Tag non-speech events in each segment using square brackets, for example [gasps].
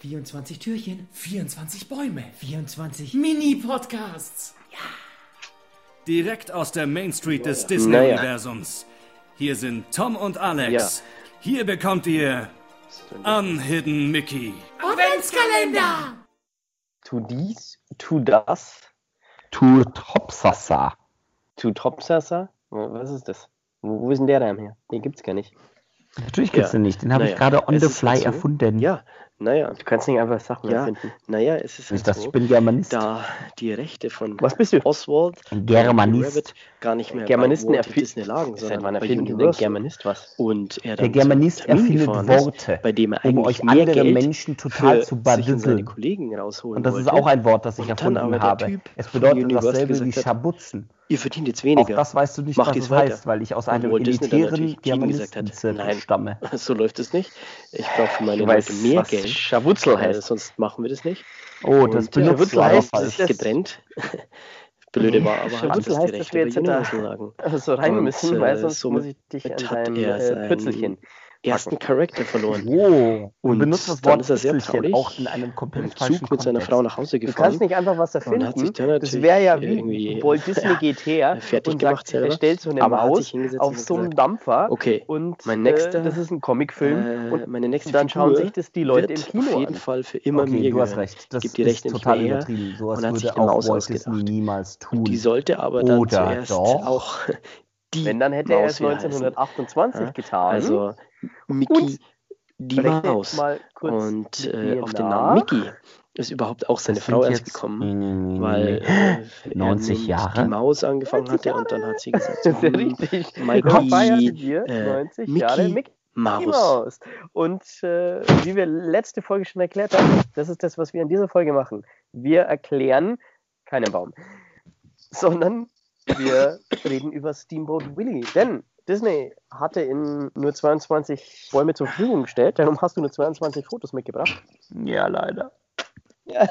24 Türchen, 24 Bäume, 24 Mini-Podcasts. Direkt aus der Main Street des. Disney-Universums. Hier sind Tom und Alex. Ja. Hier bekommt ihr Unhidden Mickey. Adventskalender! Tu dies, tu das, Tu Topsasa. tu Tropsasa. Was ist das? Wo, wo ist denn der da her? Den gibt's gar nicht. Natürlich gibt's Ja. den nicht. Den habe ich Naja, gerade on es the fly so. erfunden. Ja, naja, du kannst nicht einfach Sachen Ja, erfinden. naja, es ist Nicht, halt dass so, ich bin Germanist. da die Rechte von Was bist du? Oswald Germanist. Rabbit gar nicht mehr Germanisten bei Walt Disney lagen, sondern wann bei Universal. Germanist was? Und er Der dann Germanist erfindet gefahren ist, Worte, bei dem er um eigentlich euch mehr andere Geld Menschen total zu badüsseln. Kollegen rausholen Und das ist wollte. auch ein Wort, das ich erfunden habe. Es bedeutet dasselbe wie Schabutzen. Ihr verdient jetzt Auch weniger. das weißt du nicht, Macht was es weiter. heißt, weil ich aus einem elitären Germanistenzirkel nein. stamme. [laughs] So läuft es nicht. Ich brauche für meine Du Leute weißt, mehr Geld. Scharwutzel Äh, heißt. sonst machen wir das nicht. Oh, das Und, ja, benutzt du aber heißt, das- getrennt. [laughs] Blöde war aber halt, die heißt, dass wir jetzt da- so rein Und, müssen, weil äh, sonst muss ich dich an deinem äh, Pützelchen. Ersten Charakter verloren. [laughs] Oh, du Und benutzt das dann Wort ist er sehr traurig auch in einem komplett Im Zug mit seiner. Frau nach Hause Du gefahren. kannst nicht einfach was Und hat erfinden. sich dann Das wäre ja wie Walt [laughs] Disney geht her [laughs] fertig und gemacht sagt, selber. er stellt so eine Aber Maus auf so einem Dampfer Okay, und mein nächster, äh, das ist ein Comicfilm äh, und meine nächste dann schauen sich das die Leute im Kino auf jeden an. Fall für immer okay, mir du hast recht. Das Gibt die ist Rechte total übertrieben. Sowas und hat sich würde eine auch Maus ausgedacht. Niemals tun. Und die sollte aber dann zuerst auch die Wenn, dann hätte er Maus es wieder heißen. 1928 Ja, getan. Also Mickey, Und die Maus. mal kurz Und äh, auf den. Namen Mickey ist überhaupt auch seine Das Frau erst gekommen. Nee, Weil äh, er 90 nur mit Jahre? die Maus angefangen 90 hatte und dann hat sie gesagt, [laughs] Das ist ja richtig. Mikey, äh, 90 Mickey Jahre Mickey. Maus. Und äh, wie wir letzte Folge schon erklärt haben, das ist das, was wir in dieser Folge machen. Wir erklären keinen Baum, sondern wir reden über Steamboat Willie. Denn Disney hatte in nur 22 Bäume zur Verfügung gestellt. Darum hast du nur 22 Fotos mitgebracht. Ja, leider. Ja.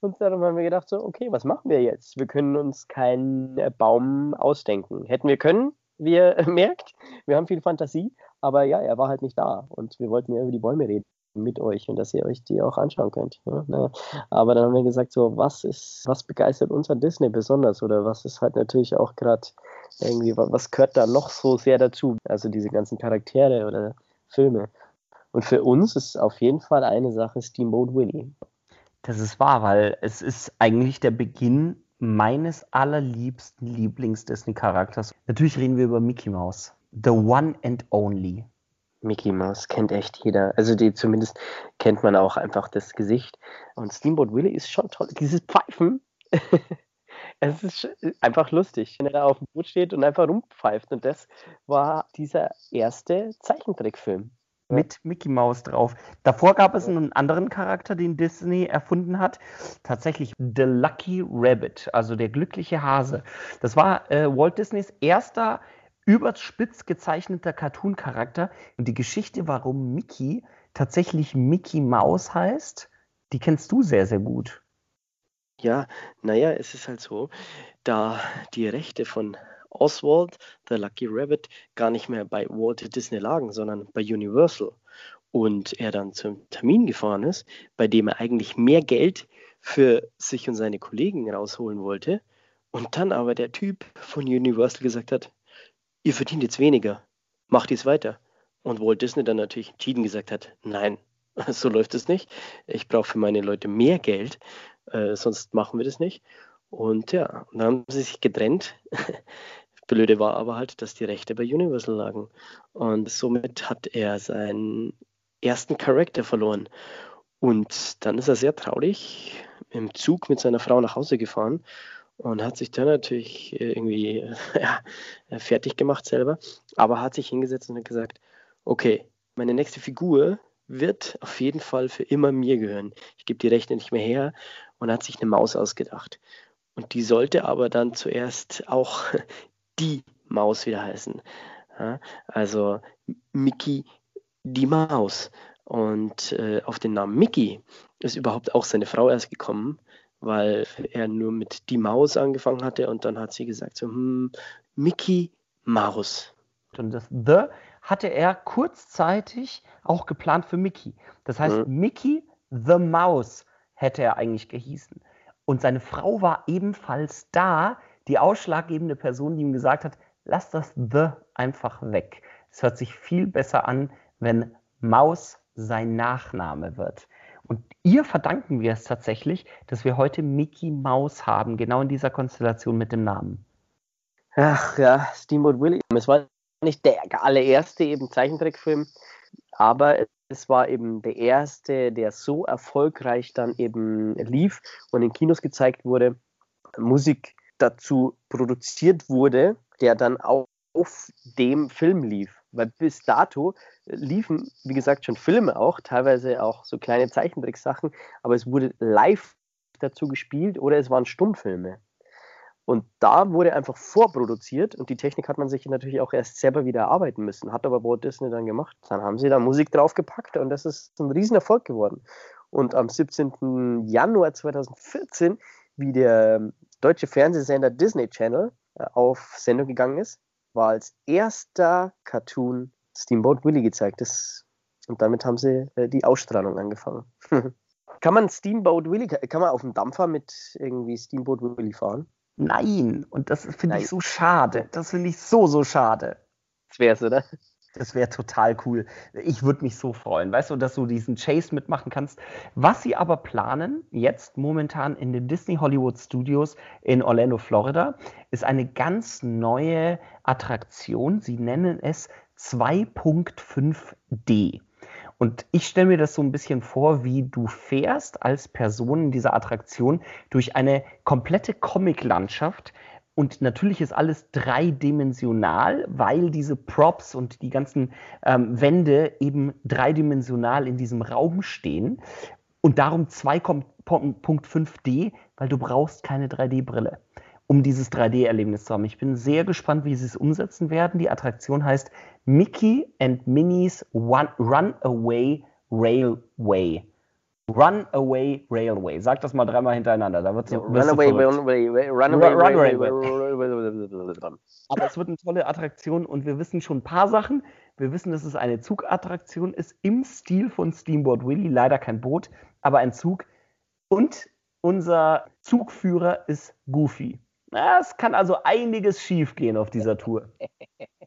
Und darum haben wir gedacht, so, okay, was machen wir jetzt? Wir können uns keinen Baum ausdenken. Hätten wir können, wie ihr [laughs] merkt, wir haben viel Fantasie, aber ja, er war halt nicht da. Und wir wollten ja über die Bäume reden mit euch und dass ihr euch die auch anschauen könnt. Naja. Aber dann haben wir gesagt, so, was ist, was begeistert uns an Disney besonders? Oder was ist halt natürlich auch gerade irgendwie, wa- was gehört da noch so sehr dazu? Also diese ganzen Charaktere oder Filme. Und für uns ist auf jeden Fall eine Sache Steamboat Willie. Das ist wahr, weil es ist eigentlich der Beginn meines allerliebsten Lieblings-Disney-Charakters. Natürlich reden wir über Mickey Mouse. The one and only. Mickey Mouse kennt echt jeder. Also die zumindest kennt man auch einfach das Gesicht. Und Steamboat Willie ist schon toll. Dieses Pfeifen, [laughs] es ist einfach lustig, wenn er da auf dem Boot steht und einfach rumpfeift. Und das war dieser erste Zeichentrickfilm. Mit Mickey Mouse drauf. Davor gab es einen anderen Charakter, den Disney erfunden hat. Tatsächlich The Lucky Rabbit, also der glückliche Hase. Das war äh, Walt Disneys erster überspitz gezeichneter Cartoon-Charakter. Und die Geschichte, warum Mickey tatsächlich Mickey Mouse heißt, die kennst du sehr, sehr gut. Ja, naja, es ist halt so, da die Rechte von Oswald, The Lucky Rabbit, gar nicht mehr bei Walt Disney lagen, sondern bei Universal. Und er dann zum Termin gefahren ist, bei dem er eigentlich mehr Geld für sich und seine Kollegen rausholen wollte. Und dann aber der Typ von Universal gesagt hat, ihr verdient jetzt weniger, macht dies weiter. Und Walt Disney dann natürlich entschieden gesagt hat, nein, [laughs] so läuft es nicht. Ich brauche für meine Leute mehr Geld, äh, sonst machen wir das nicht. Und ja, dann haben sie sich getrennt. [laughs] Blöde war aber halt, dass die Rechte bei Universal lagen. Und somit hat er seinen ersten Charakter verloren. Und dann ist er sehr traurig im Zug mit seiner Frau nach Hause gefahren und hat sich dann natürlich irgendwie [laughs] ja, fertig gemacht selber, aber hat sich hingesetzt und hat gesagt, okay, meine nächste Figur wird auf jeden Fall für immer mir gehören. Ich gebe die Rechte nicht mehr her und hat sich eine Maus ausgedacht. Und die sollte aber dann zuerst auch [laughs] die Maus wieder heißen. Also Mickey die Maus. Und äh, auf den Namen Mickey ist überhaupt auch seine Frau erst gekommen, weil er nur mit die Maus angefangen hatte und dann hat sie gesagt so, hm, Mickey Maus. Und das The hatte er kurzzeitig auch geplant für Mickey. Das heißt, Mhm. Mickey the Mouse hätte er eigentlich gehießen. Und seine Frau war ebenfalls da, die ausschlaggebende Person, die ihm gesagt hat, lass das The einfach weg. Es hört sich viel besser an, wenn Maus sein Nachname wird. Und ihr verdanken wir es tatsächlich, dass wir heute Mickey Mouse haben, genau in dieser Konstellation mit dem Namen. Ach ja, Steamboat Willie. Es war nicht der allererste eben Zeichentrickfilm, aber es war eben der erste, der so erfolgreich dann eben lief und in Kinos gezeigt wurde, Musik dazu produziert wurde, der dann auf dem Film lief. Weil bis dato liefen, wie gesagt, schon Filme auch, teilweise auch so kleine Zeichentricksachen, aber es wurde live dazu gespielt oder es waren Stummfilme. Und da wurde einfach vorproduziert und die Technik hat man sich natürlich auch erst selber wieder erarbeiten müssen. Hat aber Walt Disney dann gemacht. Dann haben sie da Musik draufgepackt und das ist ein Riesenerfolg geworden. Und am 17. Januar 2014, wie der deutsche Fernsehsender Disney Channel äh, auf Sendung gegangen ist, war als erster Cartoon Steamboat Willie gezeigt. Das, und damit haben sie äh, die Ausstrahlung angefangen. [laughs] kann man Steamboat Willie, kann man auf dem Dampfer mit irgendwie Steamboat Willie fahren? Nein, und das finde ich so schade. Das finde ich so, so schade. Das wär's, oder? Das wäre total cool. Ich würde mich so freuen, weißt du, dass du diesen Chase mitmachen kannst. Was sie aber planen, jetzt momentan in den Disney Hollywood Studios in Orlando, Florida, ist eine ganz neue Attraktion. Sie nennen es 2.5D. Und ich stelle mir das so ein bisschen vor, wie du fährst als Person in dieser Attraktion durch eine komplette Comic-Landschaft. Und natürlich ist alles dreidimensional, weil diese Props und die ganzen ähm, Wände eben dreidimensional in diesem Raum stehen. Und darum 2.5D, weil du brauchst keine 3D-Brille, um dieses 3D-Erlebnis zu haben. Ich bin sehr gespannt, wie sie es umsetzen werden. Die Attraktion heißt Mickey and Minnie's One Runaway Railway. Runaway Railway. Sag das mal dreimal hintereinander. Da wird so, wirst du Runaway, runaway, runaway, Runaway, runaway, Aber es wird eine tolle Attraktion und wir wissen schon ein paar Sachen. Wir wissen, dass es eine Zugattraktion ist im Stil von Steamboat Willie. Leider kein Boot, aber ein Zug. Und unser Zugführer ist Goofy. Es kann also einiges schiefgehen auf dieser Tour. [laughs]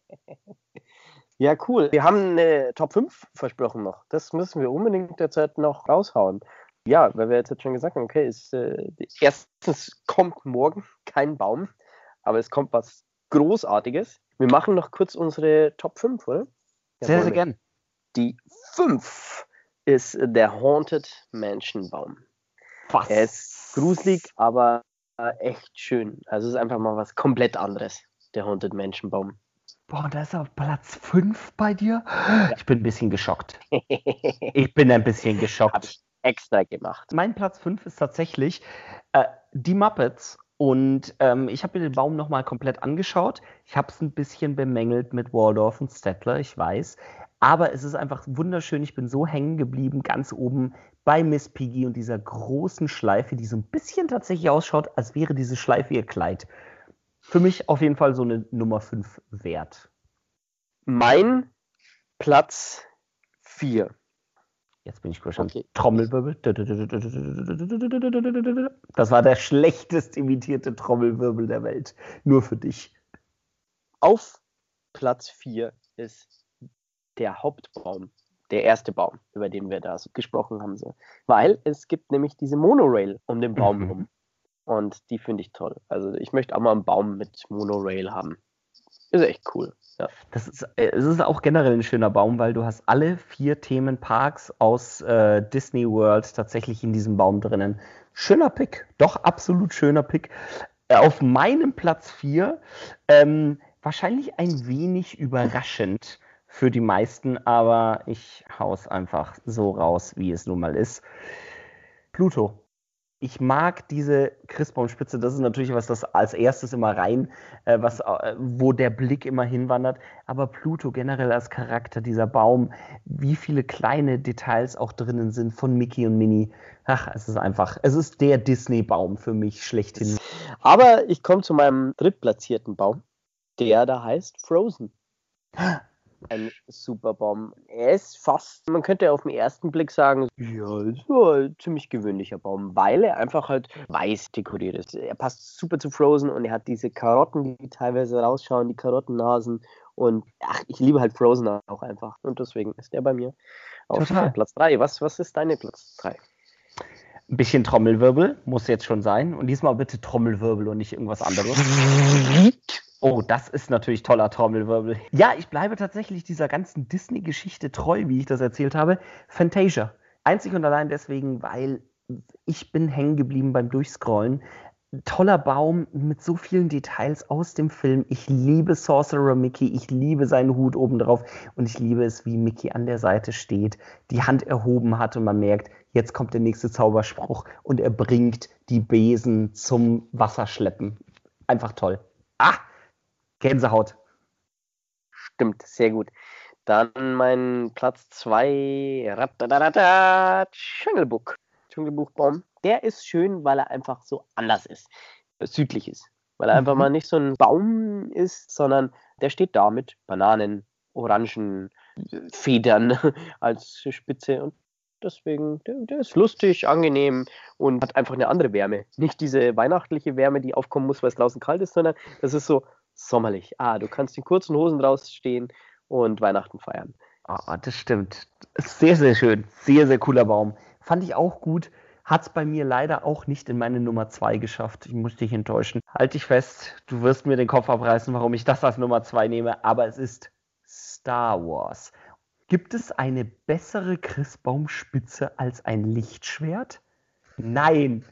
Ja, cool. Wir haben eine Top 5 versprochen noch. Das müssen wir unbedingt derzeit noch raushauen. Ja, weil wir jetzt schon gesagt haben, okay, ist, äh, erstens kommt morgen kein Baum, aber es kommt was Großartiges. Wir machen noch kurz unsere Top 5, oder? Ja, Sehr, sehr gern. Die 5 ist der Haunted Mansion Baum. Was? Er ist gruselig, aber echt schön. Also es ist einfach mal was komplett anderes, der Haunted Mansion Baum. Boah, da ist er auf Platz 5 bei dir. Ich bin ein bisschen geschockt. [laughs] Ich bin ein bisschen Hab geschockt. ich extra gemacht. Mein Platz 5 ist tatsächlich äh, die Muppets. Und ähm, ich habe mir den Baum nochmal komplett angeschaut. Ich habe es ein bisschen bemängelt mit Waldorf und Stettler, ich weiß. Aber es ist einfach wunderschön. Ich bin so hängen geblieben, ganz oben bei Miss Piggy und dieser großen Schleife, die so ein bisschen tatsächlich ausschaut, als wäre diese Schleife ihr Kleid. Für mich auf jeden Fall so eine Nummer 5 wert. Mein Platz 4. Jetzt bin ich gespannt. Okay. Trommelwirbel. Das war der schlechtest imitierte Trommelwirbel der Welt. Nur für dich. Auf Platz 4 ist der Hauptbaum, der erste Baum, über den wir da gesprochen haben. Weil es gibt nämlich diese Monorail um den Baum Mhm. Und die finde ich toll. Also ich möchte auch mal einen Baum mit Monorail haben. Ist echt cool. Ja. Das ist, äh, es ist auch generell ein schöner Baum, weil du hast alle vier Themenparks aus äh, Disney World tatsächlich in diesem Baum drinnen. Schöner Pick, doch absolut schöner Pick. Äh, auf meinem Platz 4, ähm, wahrscheinlich ein wenig überraschend für die meisten, aber ich hau's einfach so raus, wie es nun mal ist. Pluto. Ich mag diese Christbaumspitze, das ist natürlich was, das als erstes immer rein, äh, was, äh, wo der Blick immer hinwandert. Aber Pluto generell als Charakter, dieser Baum, wie viele kleine Details auch drinnen sind von Mickey und Minnie. Ach, es ist einfach, es ist der Disney-Baum für mich schlechthin. Aber ich komme zu meinem drittplatzierten Baum. Der da heißt Frozen. [gasps] ein super Baum. Er ist fast, man könnte auf den ersten Blick sagen, ja, ist so ein ziemlich gewöhnlicher Baum, weil er einfach halt weiß dekoriert ist. Er passt super zu Frozen und er hat diese Karotten, die teilweise rausschauen, die Karottennasen. Und ach, ich liebe halt Frozen auch einfach. Und deswegen ist der bei mir auf Total. Platz 3. Was, was ist deine Platz 3? Ein bisschen Trommelwirbel muss jetzt schon sein. Und diesmal bitte Trommelwirbel und nicht irgendwas anderes. [laughs] Oh, das ist natürlich toller Trommelwirbel. Ja, ich bleibe tatsächlich dieser ganzen Disney-Geschichte treu, wie ich das erzählt habe. Fantasia. Einzig und allein deswegen, weil ich bin hängen geblieben beim Durchscrollen. Toller Baum mit so vielen Details aus dem Film. Ich liebe Sorcerer Mickey, ich liebe seinen Hut obendrauf und ich liebe es, wie Mickey an der Seite steht, die Hand erhoben hat und man merkt, jetzt kommt der nächste Zauberspruch und er bringt die Besen zum Wasserschleppen. Einfach toll. Ah, Gänsehaut. Stimmt, sehr gut. Dann mein Platz 2, Dschungelbuch. Dschungelbuchbaum. Der ist schön, weil er einfach so anders ist, südlich ist. Weil er einfach Mhm. mal nicht so ein Baum ist, sondern der steht da mit Bananen, Orangen, Federn [laughs] als Spitze und deswegen, der, der ist lustig, angenehm und hat einfach eine andere Wärme. Nicht diese weihnachtliche Wärme, die aufkommen muss, weil es draußen kalt ist, sondern das ist so sommerlich. Ah, du kannst in kurzen Hosen draußen und Weihnachten feiern. Ah, das stimmt. Sehr, sehr schön. Sehr, sehr cooler Baum. Fand ich auch gut. Hat es bei mir leider auch nicht in meine Nummer 2 geschafft. Ich muss dich enttäuschen. Halt dich fest, du wirst mir den Kopf abreißen, warum ich das als Nummer 2 nehme, aber es ist Star Wars. Gibt es eine bessere Christbaumspitze als ein Lichtschwert? Nein.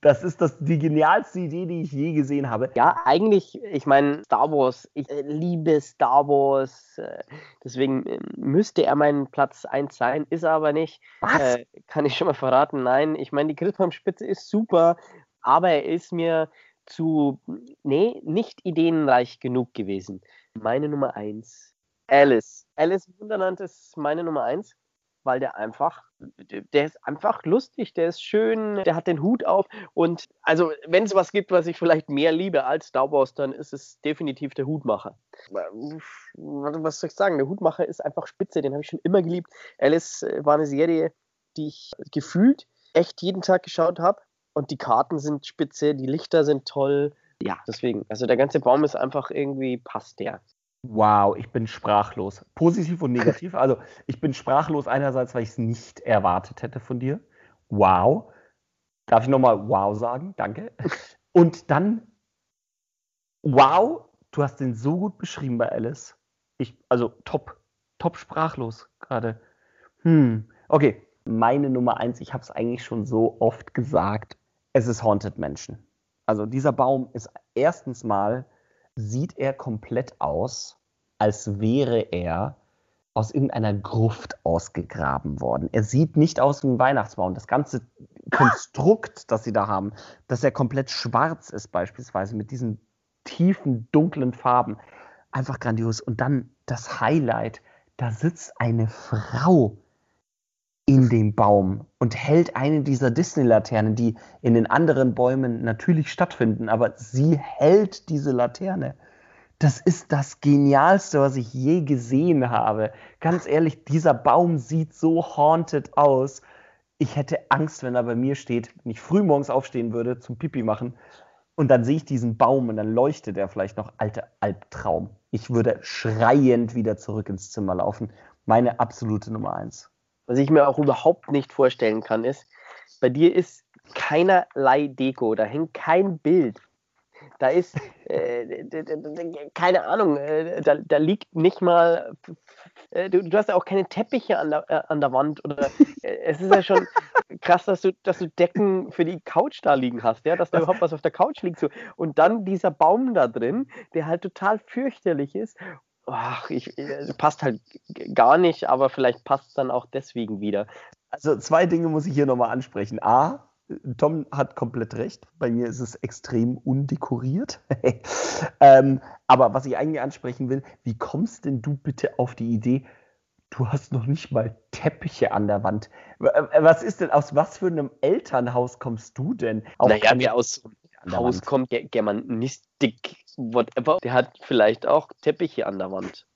Das ist das, die genialste Idee, die ich je gesehen habe. Ja, eigentlich, ich meine, Star Wars, ich äh, liebe Star Wars, äh, deswegen äh, müsste er mein Platz 1 sein, ist er aber nicht. Was? Äh, kann ich schon mal verraten, nein. Ich meine, die Christbaumspitze ist super, aber er ist mir zu, nee, nicht ideenreich genug gewesen. Meine Nummer 1, Alice. Alice Wunderland ist meine Nummer 1, weil der einfach, der ist einfach lustig, der ist schön, der hat den Hut auf und also wenn es was gibt, was ich vielleicht mehr liebe als Star Wars, dann ist es definitiv der Hutmacher. Was soll ich sagen? Der Hutmacher ist einfach spitze, den habe ich schon immer geliebt. Alice äh, war eine Serie, die ich gefühlt echt jeden Tag geschaut habe und die Karten sind spitze, die Lichter sind toll. Ja, deswegen, also der ganze Baum ist einfach irgendwie passt der. Wow, ich bin sprachlos. Positiv und negativ. [laughs] Also ich bin sprachlos einerseits, weil ich es nicht erwartet hätte von dir. Wow. Darf ich nochmal wow sagen? Danke. [laughs] Und dann, wow, du hast den so gut beschrieben bei Alice. Ich, also top, top sprachlos gerade. Hm, okay. Meine Nummer eins, ich habe es eigentlich schon so oft gesagt, es ist Haunted Mansion. Also dieser Baum ist erstens mal sieht er komplett aus, als wäre er aus irgendeiner Gruft ausgegraben worden. Er sieht nicht aus wie ein Weihnachtsbaum. Das ganze Konstrukt, das sie da haben, dass er komplett schwarz ist beispielsweise mit diesen tiefen, dunklen Farben, einfach grandios. Und dann das Highlight, da sitzt eine Frau in dem Baum und hält eine dieser Disney-Laternen, die in den anderen Bäumen natürlich stattfinden, aber sie hält diese Laterne. Das ist das Genialste, was ich je gesehen habe. Ganz ehrlich, dieser Baum sieht so haunted aus. Ich hätte Angst, wenn er bei mir steht, wenn ich früh morgens aufstehen würde, zum Pipi machen. Und dann sehe ich diesen Baum und dann leuchtet er vielleicht noch. Alter Albtraum. Ich würde schreiend wieder zurück ins Zimmer laufen. Meine absolute Nummer eins. Was ich mir auch überhaupt nicht vorstellen kann, ist, bei dir ist keinerlei Deko, da hängt kein Bild. Da ist, äh, keine Ahnung, äh, da, da liegt nicht mal, äh, du, du hast ja auch keine Teppiche an der, äh, an der Wand. Oder, äh, es ist ja schon [laughs] krass, dass du, dass du Decken für die Couch da liegen hast, ja, dass da überhaupt was auf der Couch liegt. So. Und dann dieser Baum da drin, der halt total fürchterlich ist. Ach, ich, äh, passt halt gar nicht, aber vielleicht passt es dann auch deswegen wieder. Also zwei Dinge muss ich hier nochmal ansprechen. A, Tom hat komplett recht. Bei mir ist es extrem undekoriert. [laughs] ähm, aber was ich eigentlich ansprechen will, wie kommst denn du bitte auf die Idee, du hast noch nicht mal Teppiche an der Wand? Äh, Was ist denn, aus was für einem Elternhaus kommst du denn? Auch naja, wer aus so einem an der Haus Wand. kommt, Ger Germanistik, whatever, der hat vielleicht auch Teppiche an der Wand.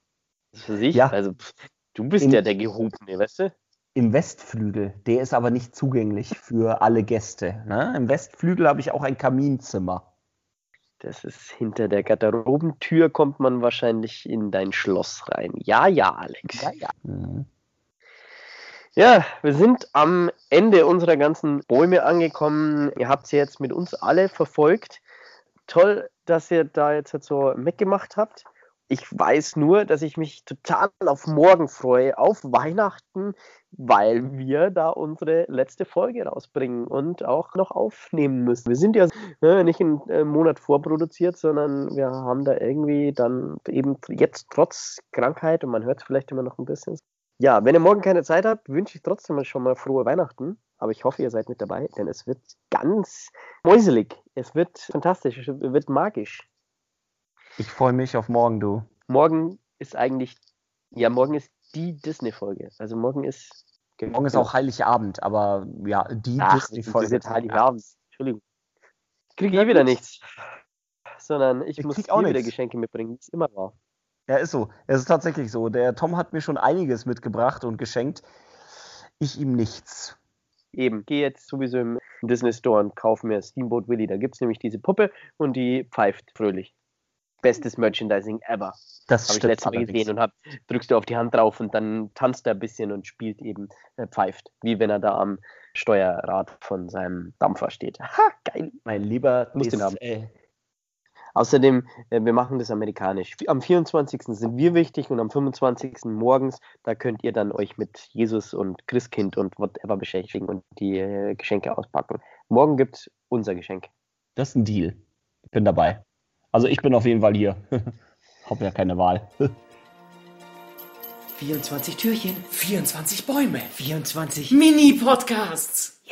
für sich. Ja. Also pff, du bist In- ja der Gehobene, weißt du? Im Westflügel, der ist aber nicht zugänglich für alle Gäste. Ne? Im Westflügel habe ich auch ein Kaminzimmer. Das ist hinter der Garderobentür kommt man wahrscheinlich in dein Schloss rein. Ja, ja, Alex. ja. Mhm. Ja, wir sind am Ende unserer ganzen Bäume angekommen. Ihr habt sie jetzt mit uns alle verfolgt. Toll, dass ihr da jetzt so mitgemacht habt. Ich weiß nur, dass ich mich total auf morgen freue, auf Weihnachten, weil wir da unsere letzte Folge rausbringen und auch noch aufnehmen müssen. Wir sind ja äh, nicht einen äh, Monat vorproduziert, sondern wir haben da irgendwie dann eben jetzt trotz Krankheit und man hört es vielleicht immer noch ein bisschen, ja, wenn ihr morgen keine Zeit habt, wünsche ich trotzdem schon mal frohe Weihnachten. Aber ich hoffe, ihr seid mit dabei, denn es wird ganz mäuselig. Es wird fantastisch, es wird magisch. Ich freue mich auf morgen, du. Morgen ist eigentlich, ja, morgen ist die Disney-Folge. Also morgen ist. Morgen ist auch Heiligabend, aber ja, die Disney-Folge. ist jetzt Heiligabend. Entschuldigung. Kriege ich wieder nichts. Sondern ich, Ich muss auch wieder. Geschenke mitbringen, wie es immer war. Ja, ist so. Es ist tatsächlich so. Der Tom hat mir schon einiges mitgebracht und geschenkt. Ich ihm nichts. Eben, gehe jetzt sowieso im Disney Store und kaufe mir Steamboat Willie. Da gibt es nämlich diese Puppe und die pfeift fröhlich. Bestes Merchandising ever. Das Habe ich letztes Mal gesehen und hab, drückst du auf die Hand drauf und dann tanzt er ein bisschen und spielt eben, äh, pfeift. Wie wenn er da am Steuerrad von seinem Dampfer steht. Ha, geil. Mein Lieber, Muss haben. äh, Außerdem, äh, wir machen das amerikanisch. Am 24. sind wir wichtig und am 25. morgens, da könnt ihr dann euch mit Jesus und Christkind und whatever beschäftigen und die äh, Geschenke auspacken. Morgen gibt's unser Geschenk. das ist ein Deal. Ich bin dabei. Also ich bin auf jeden Fall hier. [laughs] Hab ja keine Wahl. [laughs] 24 Türchen, 24 Bäume. 24 Mini-Podcasts.